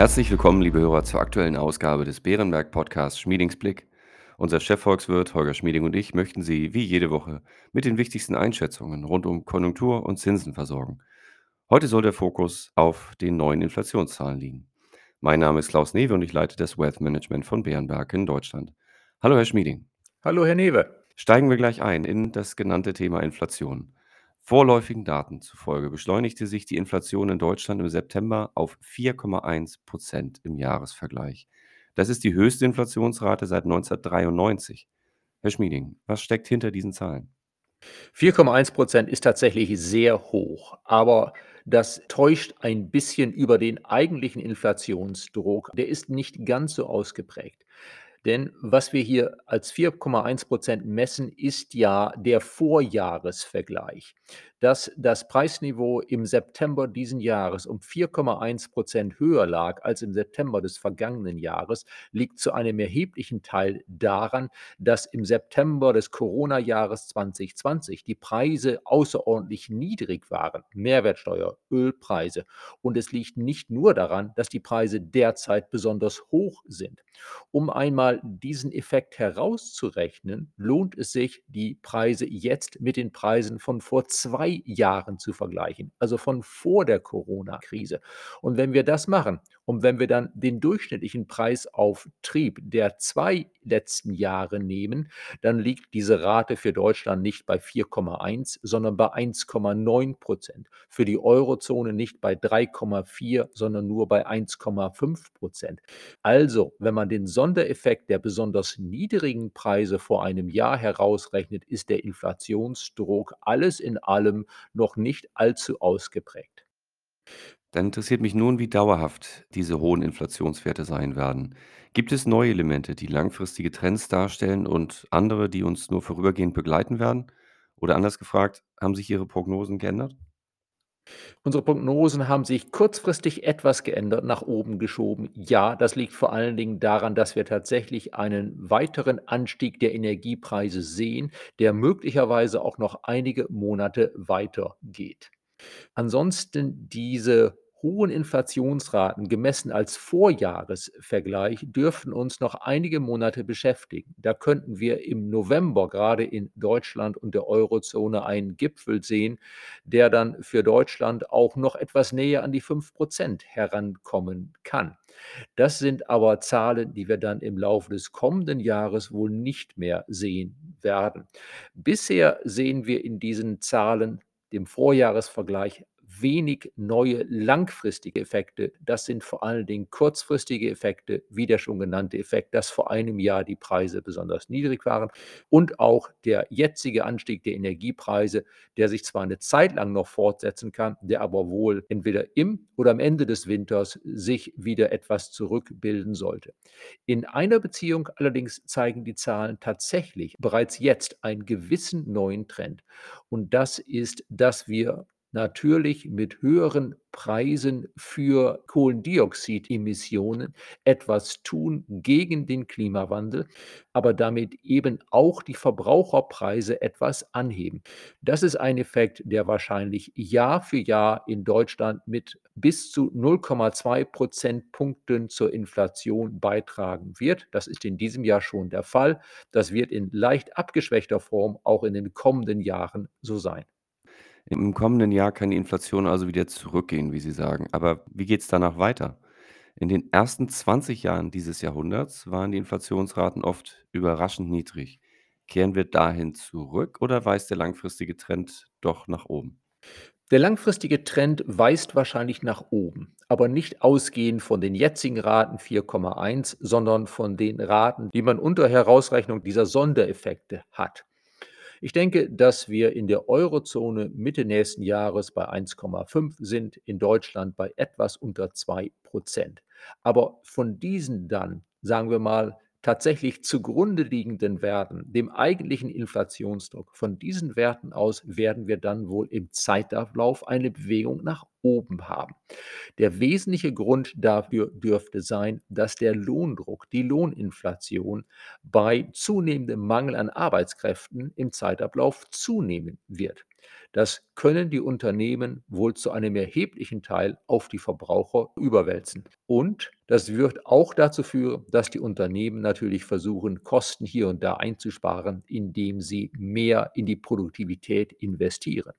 Herzlich willkommen, liebe Hörer, zur aktuellen Ausgabe des Bärenberg Podcasts Schmiedings Blick. Unser Chefvolkswirt Holger Schmieding und ich möchten Sie wie jede Woche mit den wichtigsten Einschätzungen rund um Konjunktur und Zinsen versorgen. Heute soll der Fokus auf den neuen Inflationszahlen liegen. Mein Name ist Klaus Newe und ich leite das Wealth Management von Bärenberg in Deutschland. Hallo, Herr Schmieding. Hallo, Herr Newe. Steigen wir gleich ein in das genannte Thema Inflation. Vorläufigen Daten zufolge beschleunigte sich die Inflation in Deutschland im September auf 4,1 Prozent im Jahresvergleich. Das ist die höchste Inflationsrate seit 1993. Herr Schmieding, was steckt hinter diesen Zahlen? 4,1 Prozent ist tatsächlich sehr hoch, aber das täuscht ein bisschen über den eigentlichen Inflationsdruck. Der ist nicht ganz so ausgeprägt. Denn was wir hier als 4,1 Prozent messen, ist ja der Vorjahresvergleich. Dass das Preisniveau im September diesen Jahres um 4,1 Prozent höher lag als im September des vergangenen Jahres, liegt zu einem erheblichen Teil daran, dass im September des Corona-Jahres 2020 die Preise außerordentlich niedrig waren, Mehrwertsteuer, Ölpreise. Und es liegt nicht nur daran, dass die Preise derzeit besonders hoch sind. Um einmal diesen Effekt herauszurechnen, lohnt es sich, die Preise jetzt mit den Preisen von vor zwei Jahren zu vergleichen, also von vor der Corona-Krise. Und wenn wir das machen und wenn wir dann den durchschnittlichen Preisauftrieb der zwei letzten Jahre nehmen, dann liegt diese Rate für Deutschland nicht bei 4,1, sondern bei 1,9 Prozent. Für die Eurozone nicht bei 3,4, sondern nur bei 1,5 Prozent. Also, wenn man den Sondereffekt der besonders niedrigen Preise vor einem Jahr herausrechnet, ist der Inflationsdruck alles in allem noch nicht allzu ausgeprägt. Dann interessiert mich nun, wie dauerhaft diese hohen Inflationswerte sein werden. Gibt es neue Elemente, die langfristige Trends darstellen und andere, die uns nur vorübergehend begleiten werden? Oder anders gefragt, haben sich Ihre Prognosen geändert? Unsere Prognosen haben sich kurzfristig etwas geändert, nach oben geschoben. Ja, das liegt vor allen Dingen daran, dass wir tatsächlich einen weiteren Anstieg der Energiepreise sehen, der möglicherweise auch noch einige Monate weitergeht. Ansonsten diese hohen Inflationsraten gemessen als Vorjahresvergleich dürften uns noch einige Monate beschäftigen. Da könnten wir im November gerade in Deutschland und der Eurozone einen Gipfel sehen, der dann für Deutschland auch noch etwas näher an die 5 Prozent herankommen kann. Das sind aber Zahlen, die wir dann im Laufe des kommenden Jahres wohl nicht mehr sehen werden. Bisher sehen wir in diesen Zahlen dem Vorjahresvergleich wenig neue langfristige Effekte. Das sind vor allen Dingen kurzfristige Effekte, wie der schon genannte Effekt, dass vor einem Jahr die Preise besonders niedrig waren und auch der jetzige Anstieg der Energiepreise, der sich zwar eine Zeit lang noch fortsetzen kann, der aber wohl entweder im oder am Ende des Winters sich wieder etwas zurückbilden sollte. In einer Beziehung allerdings zeigen die Zahlen tatsächlich bereits jetzt einen gewissen neuen Trend. Und das ist, dass wir natürlich mit höheren Preisen für Kohlendioxidemissionen etwas tun gegen den Klimawandel, aber damit eben auch die Verbraucherpreise etwas anheben. Das ist ein Effekt, der wahrscheinlich Jahr für Jahr in Deutschland mit bis zu 0,2 Prozentpunkten zur Inflation beitragen wird. Das ist in diesem Jahr schon der Fall. Das wird in leicht abgeschwächter Form auch in den kommenden Jahren so sein. Im kommenden Jahr kann die Inflation also wieder zurückgehen, wie Sie sagen. Aber wie geht es danach weiter? In den ersten 20 Jahren dieses Jahrhunderts waren die Inflationsraten oft überraschend niedrig. Kehren wir dahin zurück oder weist der langfristige Trend doch nach oben? Der langfristige Trend weist wahrscheinlich nach oben, aber nicht ausgehend von den jetzigen Raten 4,1, sondern von den Raten, die man unter Herausrechnung dieser Sondereffekte hat. Ich denke, dass wir in der Eurozone Mitte nächsten Jahres bei 1,5 sind, in Deutschland bei etwas unter 2 Prozent. Aber von diesen dann, sagen wir mal, tatsächlich zugrunde liegenden Werten, dem eigentlichen Inflationsdruck, von diesen Werten aus werden wir dann wohl im Zeitablauf eine Bewegung nach oben haben. Der wesentliche Grund dafür dürfte sein, dass der Lohndruck, die Lohninflation bei zunehmendem Mangel an Arbeitskräften im Zeitablauf zunehmen wird. Das können die Unternehmen wohl zu einem erheblichen Teil auf die Verbraucher überwälzen. Und das wird auch dazu führen, dass die Unternehmen natürlich versuchen, Kosten hier und da einzusparen, indem sie mehr in die Produktivität investieren.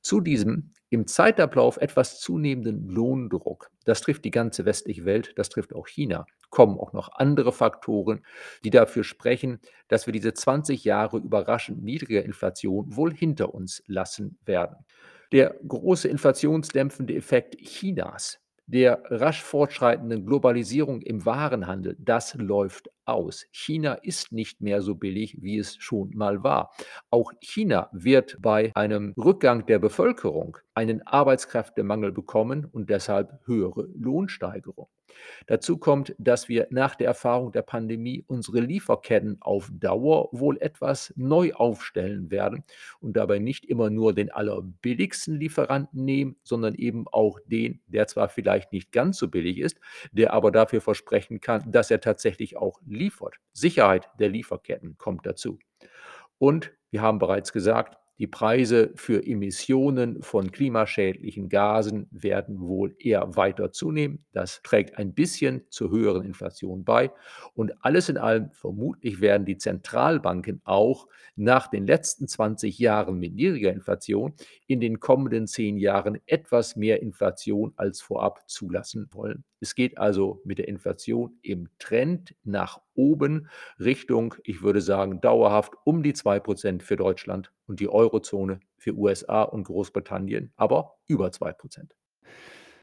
Zu diesem im Zeitablauf etwas zunehmenden Lohndruck, das trifft die ganze westliche Welt, das trifft auch China, kommen auch noch andere Faktoren, die dafür sprechen, dass wir diese 20 Jahre überraschend niedriger Inflation wohl hinter uns lassen werden. Der große inflationsdämpfende Effekt Chinas der rasch fortschreitenden Globalisierung im Warenhandel, das läuft aus. China ist nicht mehr so billig, wie es schon mal war. Auch China wird bei einem Rückgang der Bevölkerung einen Arbeitskräftemangel bekommen und deshalb höhere Lohnsteigerung. Dazu kommt, dass wir nach der Erfahrung der Pandemie unsere Lieferketten auf Dauer wohl etwas neu aufstellen werden und dabei nicht immer nur den allerbilligsten Lieferanten nehmen, sondern eben auch den, der zwar vielleicht nicht ganz so billig ist, der aber dafür versprechen kann, dass er tatsächlich auch liefert. Sicherheit der Lieferketten kommt dazu. Und wir haben bereits gesagt, die Preise für Emissionen von klimaschädlichen Gasen werden wohl eher weiter zunehmen. Das trägt ein bisschen zur höheren Inflation bei. Und alles in allem, vermutlich werden die Zentralbanken auch nach den letzten 20 Jahren mit niedriger Inflation in den kommenden zehn Jahren etwas mehr Inflation als vorab zulassen wollen. Es geht also mit der Inflation im Trend nach oben Richtung, ich würde sagen, dauerhaft um die 2% für Deutschland und die Eurozone für USA und Großbritannien, aber über 2%.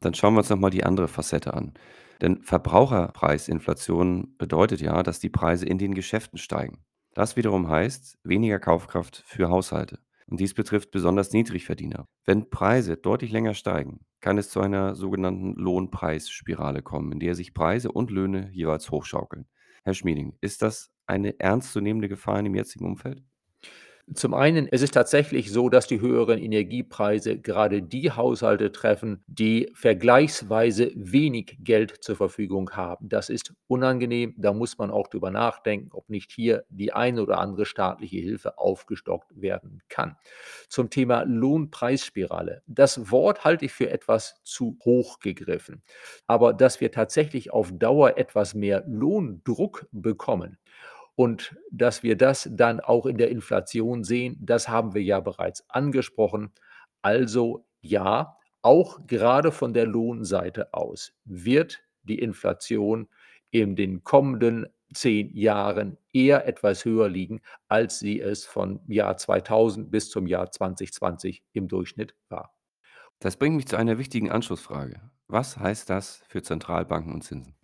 Dann schauen wir uns noch mal die andere Facette an. Denn Verbraucherpreisinflation bedeutet ja, dass die Preise in den Geschäften steigen. Das wiederum heißt weniger Kaufkraft für Haushalte. Und dies betrifft besonders Niedrigverdiener. Wenn Preise deutlich länger steigen, kann es zu einer sogenannten Lohnpreisspirale kommen, in der sich Preise und Löhne jeweils hochschaukeln. Herr Schmieding, ist das eine ernstzunehmende Gefahr in dem jetzigen Umfeld? Zum einen, es ist tatsächlich so, dass die höheren Energiepreise gerade die Haushalte treffen, die vergleichsweise wenig Geld zur Verfügung haben. Das ist unangenehm. Da muss man auch drüber nachdenken, ob nicht hier die eine oder andere staatliche Hilfe aufgestockt werden kann. Zum Thema Lohnpreisspirale. Das Wort halte ich für etwas zu hoch gegriffen. Aber dass wir tatsächlich auf Dauer etwas mehr Lohndruck bekommen, und dass wir das dann auch in der Inflation sehen, das haben wir ja bereits angesprochen. Also ja, auch gerade von der Lohnseite aus wird die Inflation in den kommenden zehn Jahren eher etwas höher liegen, als sie es von Jahr 2000 bis zum Jahr 2020 im Durchschnitt war. Das bringt mich zu einer wichtigen Anschlussfrage. Was heißt das für Zentralbanken und Zinsen?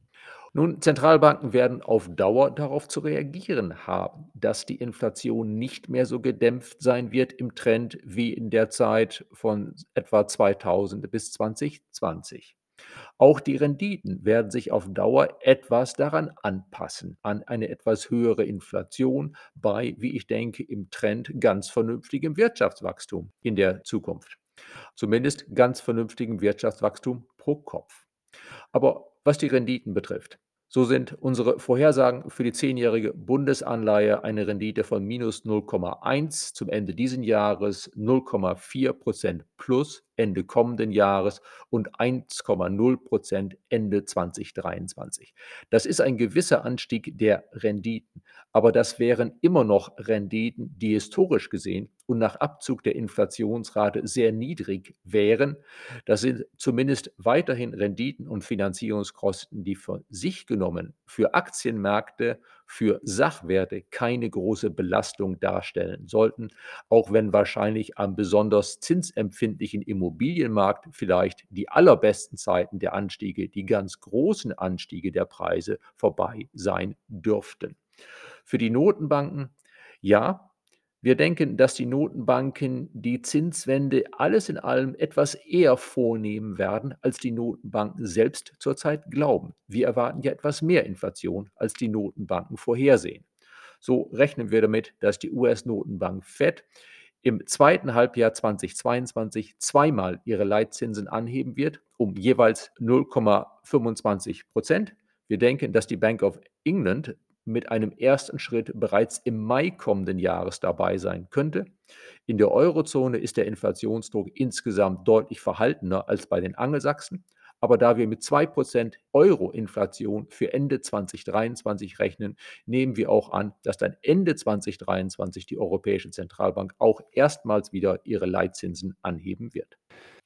Nun, Zentralbanken werden auf Dauer darauf zu reagieren haben, dass die Inflation nicht mehr so gedämpft sein wird im Trend wie in der Zeit von etwa 2000 bis 2020. Auch die Renditen werden sich auf Dauer etwas daran anpassen, an eine etwas höhere Inflation bei, wie ich denke, im Trend ganz vernünftigem Wirtschaftswachstum in der Zukunft. Zumindest ganz vernünftigem Wirtschaftswachstum pro Kopf. Aber was die Renditen betrifft, so sind unsere Vorhersagen für die zehnjährige Bundesanleihe eine Rendite von minus 0,1 zum Ende diesen Jahres, 0,4 Prozent plus Ende kommenden Jahres und 1,0 Prozent Ende 2023. Das ist ein gewisser Anstieg der Renditen, aber das wären immer noch Renditen, die historisch gesehen und nach Abzug der Inflationsrate sehr niedrig wären. Das sind zumindest weiterhin Renditen und Finanzierungskosten, die für sich genommen für Aktienmärkte, für Sachwerte keine große Belastung darstellen sollten, auch wenn wahrscheinlich am besonders zinsempfindlichen Immobilienmarkt vielleicht die allerbesten Zeiten der Anstiege, die ganz großen Anstiege der Preise vorbei sein dürften. Für die Notenbanken, ja, wir denken, dass die Notenbanken die Zinswende alles in allem etwas eher vornehmen werden, als die Notenbanken selbst zurzeit glauben. Wir erwarten ja etwas mehr Inflation, als die Notenbanken vorhersehen. So rechnen wir damit, dass die US-Notenbank Fed im zweiten Halbjahr 2022 zweimal ihre Leitzinsen anheben wird, um jeweils 0,25 Prozent. Wir denken, dass die Bank of England mit einem ersten Schritt bereits im Mai kommenden Jahres dabei sein könnte. In der Eurozone ist der Inflationsdruck insgesamt deutlich verhaltener als bei den Angelsachsen. Aber da wir mit 2% Euro-Inflation für Ende 2023 rechnen, nehmen wir auch an, dass dann Ende 2023 die Europäische Zentralbank auch erstmals wieder ihre Leitzinsen anheben wird.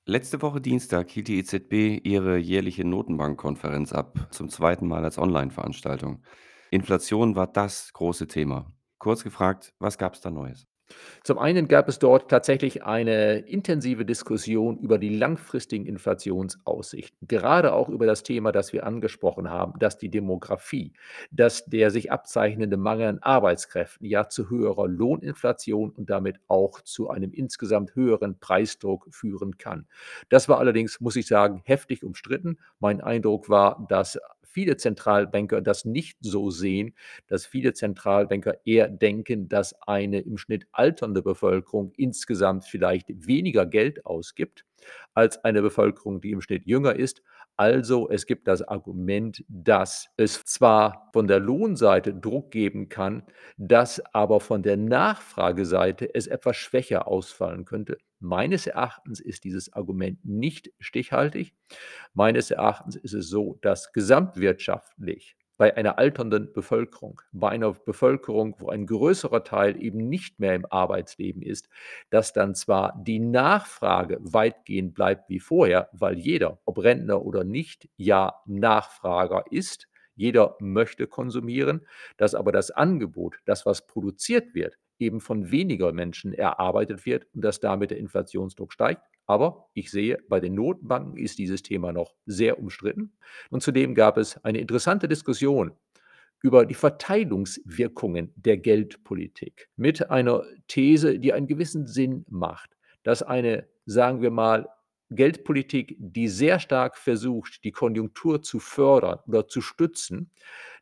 Letzte Woche Dienstag hielt die EZB ihre jährliche Notenbankkonferenz ab, zum zweiten Mal als Online-Veranstaltung. Inflation war das große Thema. Kurz gefragt, was gab es da Neues? Zum einen gab es dort tatsächlich eine intensive Diskussion über die langfristigen Inflationsaussichten, gerade auch über das Thema, das wir angesprochen haben, dass die Demografie, dass der sich abzeichnende Mangel an Arbeitskräften ja zu höherer Lohninflation und damit auch zu einem insgesamt höheren Preisdruck führen kann. Das war allerdings, muss ich sagen, heftig umstritten. Mein Eindruck war, dass viele Zentralbanker das nicht so sehen, dass viele Zentralbanker eher denken, dass eine im Schnitt alternde Bevölkerung insgesamt vielleicht weniger Geld ausgibt als eine Bevölkerung, die im Schnitt jünger ist. Also es gibt das Argument, dass es zwar von der Lohnseite Druck geben kann, dass aber von der Nachfrageseite es etwas schwächer ausfallen könnte. Meines Erachtens ist dieses Argument nicht stichhaltig. Meines Erachtens ist es so, dass gesamtwirtschaftlich bei einer alternden Bevölkerung, bei einer Bevölkerung, wo ein größerer Teil eben nicht mehr im Arbeitsleben ist, dass dann zwar die Nachfrage weitgehend bleibt wie vorher, weil jeder, ob Rentner oder nicht, ja Nachfrager ist, jeder möchte konsumieren, dass aber das Angebot, das, was produziert wird, eben von weniger Menschen erarbeitet wird und dass damit der Inflationsdruck steigt. Aber ich sehe, bei den Notenbanken ist dieses Thema noch sehr umstritten. Und zudem gab es eine interessante Diskussion über die Verteilungswirkungen der Geldpolitik mit einer These, die einen gewissen Sinn macht, dass eine, sagen wir mal, Geldpolitik, die sehr stark versucht, die Konjunktur zu fördern oder zu stützen,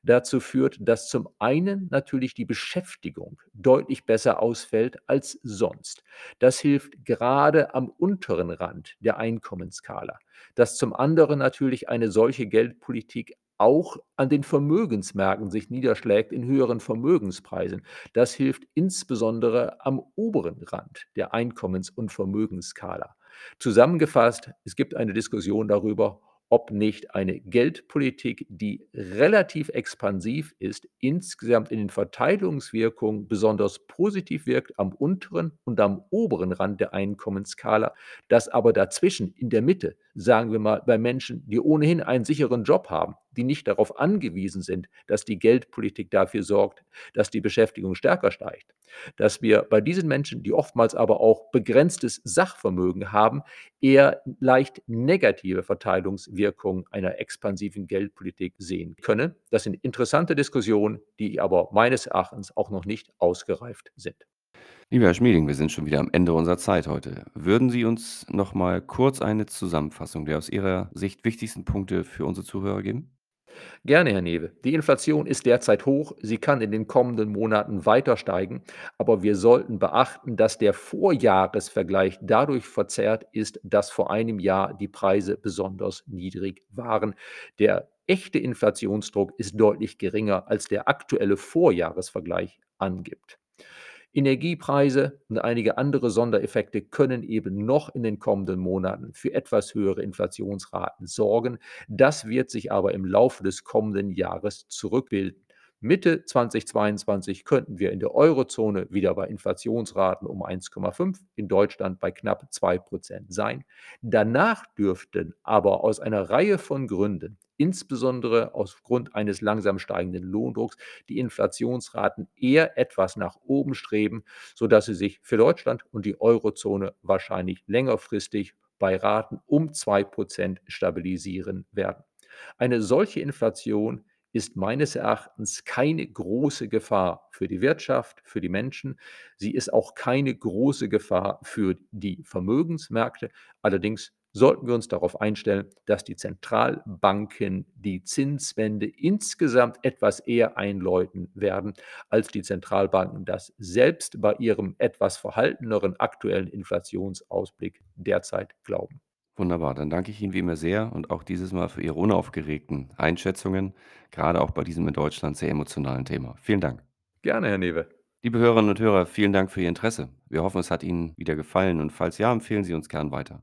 dazu führt, dass zum einen natürlich die Beschäftigung deutlich besser ausfällt als sonst. Das hilft gerade am unteren Rand der Einkommensskala. Dass zum anderen natürlich eine solche Geldpolitik auch an den Vermögensmärkten sich niederschlägt in höheren Vermögenspreisen. Das hilft insbesondere am oberen Rand der Einkommens- und Vermögensskala. Zusammengefasst, es gibt eine Diskussion darüber, ob nicht eine Geldpolitik, die relativ expansiv ist, insgesamt in den Verteilungswirkungen besonders positiv wirkt am unteren und am oberen Rand der Einkommensskala, dass aber dazwischen in der Mitte, sagen wir mal, bei Menschen, die ohnehin einen sicheren Job haben, die nicht darauf angewiesen sind, dass die Geldpolitik dafür sorgt, dass die Beschäftigung stärker steigt, dass wir bei diesen Menschen, die oftmals aber auch begrenztes Sachvermögen haben, eher leicht negative Verteilungswirkungen einer expansiven Geldpolitik sehen können. Das sind interessante Diskussionen, die aber meines Erachtens auch noch nicht ausgereift sind. Lieber Herr Schmieding, wir sind schon wieder am Ende unserer Zeit heute. Würden Sie uns noch mal kurz eine Zusammenfassung der aus Ihrer Sicht wichtigsten Punkte für unsere Zuhörer geben? Gerne, Herr Newe. Die Inflation ist derzeit hoch. Sie kann in den kommenden Monaten weiter steigen. Aber wir sollten beachten, dass der Vorjahresvergleich dadurch verzerrt ist, dass vor einem Jahr die Preise besonders niedrig waren. Der echte Inflationsdruck ist deutlich geringer, als der aktuelle Vorjahresvergleich angibt. Energiepreise und einige andere Sondereffekte können eben noch in den kommenden Monaten für etwas höhere Inflationsraten sorgen. Das wird sich aber im Laufe des kommenden Jahres zurückbilden. Mitte 2022 könnten wir in der Eurozone wieder bei Inflationsraten um 1,5, in Deutschland bei knapp 2 Prozent sein. Danach dürften aber aus einer Reihe von Gründen, insbesondere aufgrund eines langsam steigenden Lohndrucks, die Inflationsraten eher etwas nach oben streben, sodass sie sich für Deutschland und die Eurozone wahrscheinlich längerfristig bei Raten um 2 Prozent stabilisieren werden. Eine solche Inflation ist meines Erachtens keine große Gefahr für die Wirtschaft, für die Menschen. Sie ist auch keine große Gefahr für die Vermögensmärkte. Allerdings sollten wir uns darauf einstellen, dass die Zentralbanken die Zinswende insgesamt etwas eher einläuten werden, als die Zentralbanken das selbst bei ihrem etwas verhalteneren aktuellen Inflationsausblick derzeit glauben. Wunderbar, dann danke ich Ihnen wie immer sehr und auch dieses Mal für Ihre unaufgeregten Einschätzungen, gerade auch bei diesem in Deutschland sehr emotionalen Thema. Vielen Dank. Gerne, Herr Newe. Liebe Hörerinnen und Hörer, vielen Dank für Ihr Interesse. Wir hoffen, es hat Ihnen wieder gefallen und falls ja, empfehlen Sie uns gern weiter.